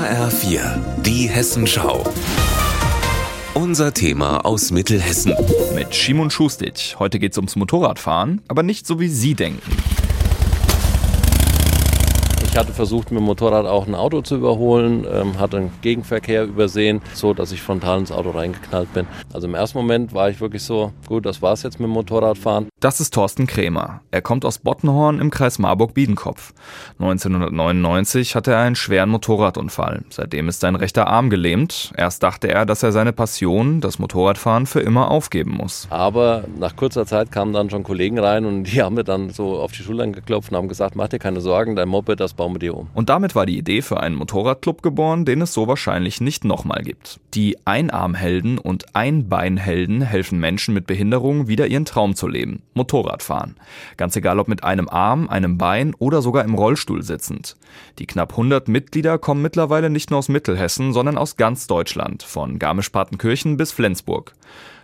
HR4, die Hessenschau. Unser Thema aus Mittelhessen. Mit Shimon Schustic. Heute geht's ums Motorradfahren, aber nicht so wie Sie denken. Ich hatte versucht, mit dem Motorrad auch ein Auto zu überholen, ähm, hatte einen Gegenverkehr übersehen, so dass ich frontal ins Auto reingeknallt bin. Also im ersten Moment war ich wirklich so, gut, das war's jetzt mit dem Motorradfahren. Das ist Thorsten Krämer. Er kommt aus Bottenhorn im Kreis Marburg-Biedenkopf. 1999 hatte er einen schweren Motorradunfall. Seitdem ist sein rechter Arm gelähmt. Erst dachte er, dass er seine Passion, das Motorradfahren, für immer aufgeben muss. Aber nach kurzer Zeit kamen dann schon Kollegen rein und die haben mir dann so auf die Schultern geklopft und haben gesagt, mach dir keine Sorgen, dein Moped, das bauen wir dir um. Und damit war die Idee für einen Motorradclub geboren, den es so wahrscheinlich nicht nochmal gibt. Die Einarmhelden und Einbeinhelden helfen Menschen mit Behinderung wieder ihren Traum zu leben. Motorradfahren. Ganz egal ob mit einem Arm, einem Bein oder sogar im Rollstuhl sitzend. Die knapp 100 Mitglieder kommen mittlerweile nicht nur aus Mittelhessen, sondern aus ganz Deutschland, von Garmisch-Partenkirchen bis Flensburg.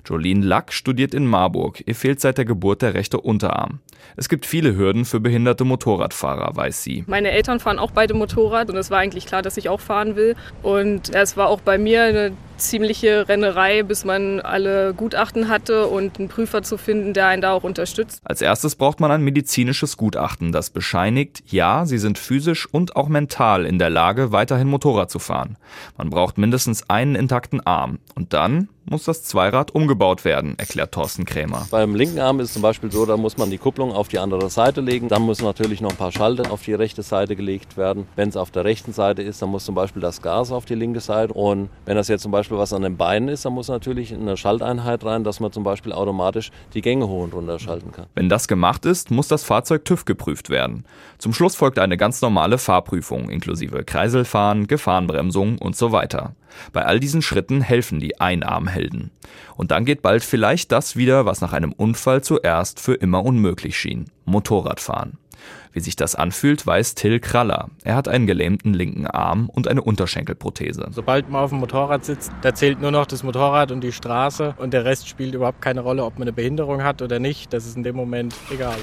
Jolene Lack studiert in Marburg. Ihr fehlt seit der Geburt der rechte Unterarm. Es gibt viele Hürden für behinderte Motorradfahrer, weiß sie. Meine Eltern fahren auch beide Motorrad und es war eigentlich klar, dass ich auch fahren will. Und es war auch bei mir eine ziemliche Rennerei, bis man alle Gutachten hatte und einen Prüfer zu finden, der einen da auch unterstützt. Als erstes braucht man ein medizinisches Gutachten, das bescheinigt, ja, sie sind physisch und auch mental in der Lage, weiterhin Motorrad zu fahren. Man braucht mindestens einen intakten Arm. Und dann muss das Zweirad umgebaut werden, erklärt Thorsten Krämer. Beim linken Arm ist es zum Beispiel so, da muss man die Kupplung auf die andere Seite legen. Dann müssen natürlich noch ein paar Schalter auf die rechte Seite gelegt werden. Wenn es auf der rechten Seite ist, dann muss zum Beispiel das Gas auf die linke Seite. Und wenn das jetzt zum Beispiel Beispiel was an den Beinen ist, dann muss natürlich eine Schalteinheit rein, dass man zum Beispiel automatisch die Gänge hoch und runter schalten kann. Wenn das gemacht ist, muss das Fahrzeug TÜV geprüft werden. Zum Schluss folgt eine ganz normale Fahrprüfung inklusive Kreiselfahren, Gefahrenbremsung und so weiter. Bei all diesen Schritten helfen die Einarmhelden. Und dann geht bald vielleicht das wieder, was nach einem Unfall zuerst für immer unmöglich schien. Motorradfahren. Wie sich das anfühlt, weiß Till Kraller. Er hat einen gelähmten linken Arm und eine Unterschenkelprothese. Sobald man auf dem Motorrad sitzt, da zählt nur noch das Motorrad und die Straße und der Rest spielt überhaupt keine Rolle, ob man eine Behinderung hat oder nicht. Das ist in dem Moment egal.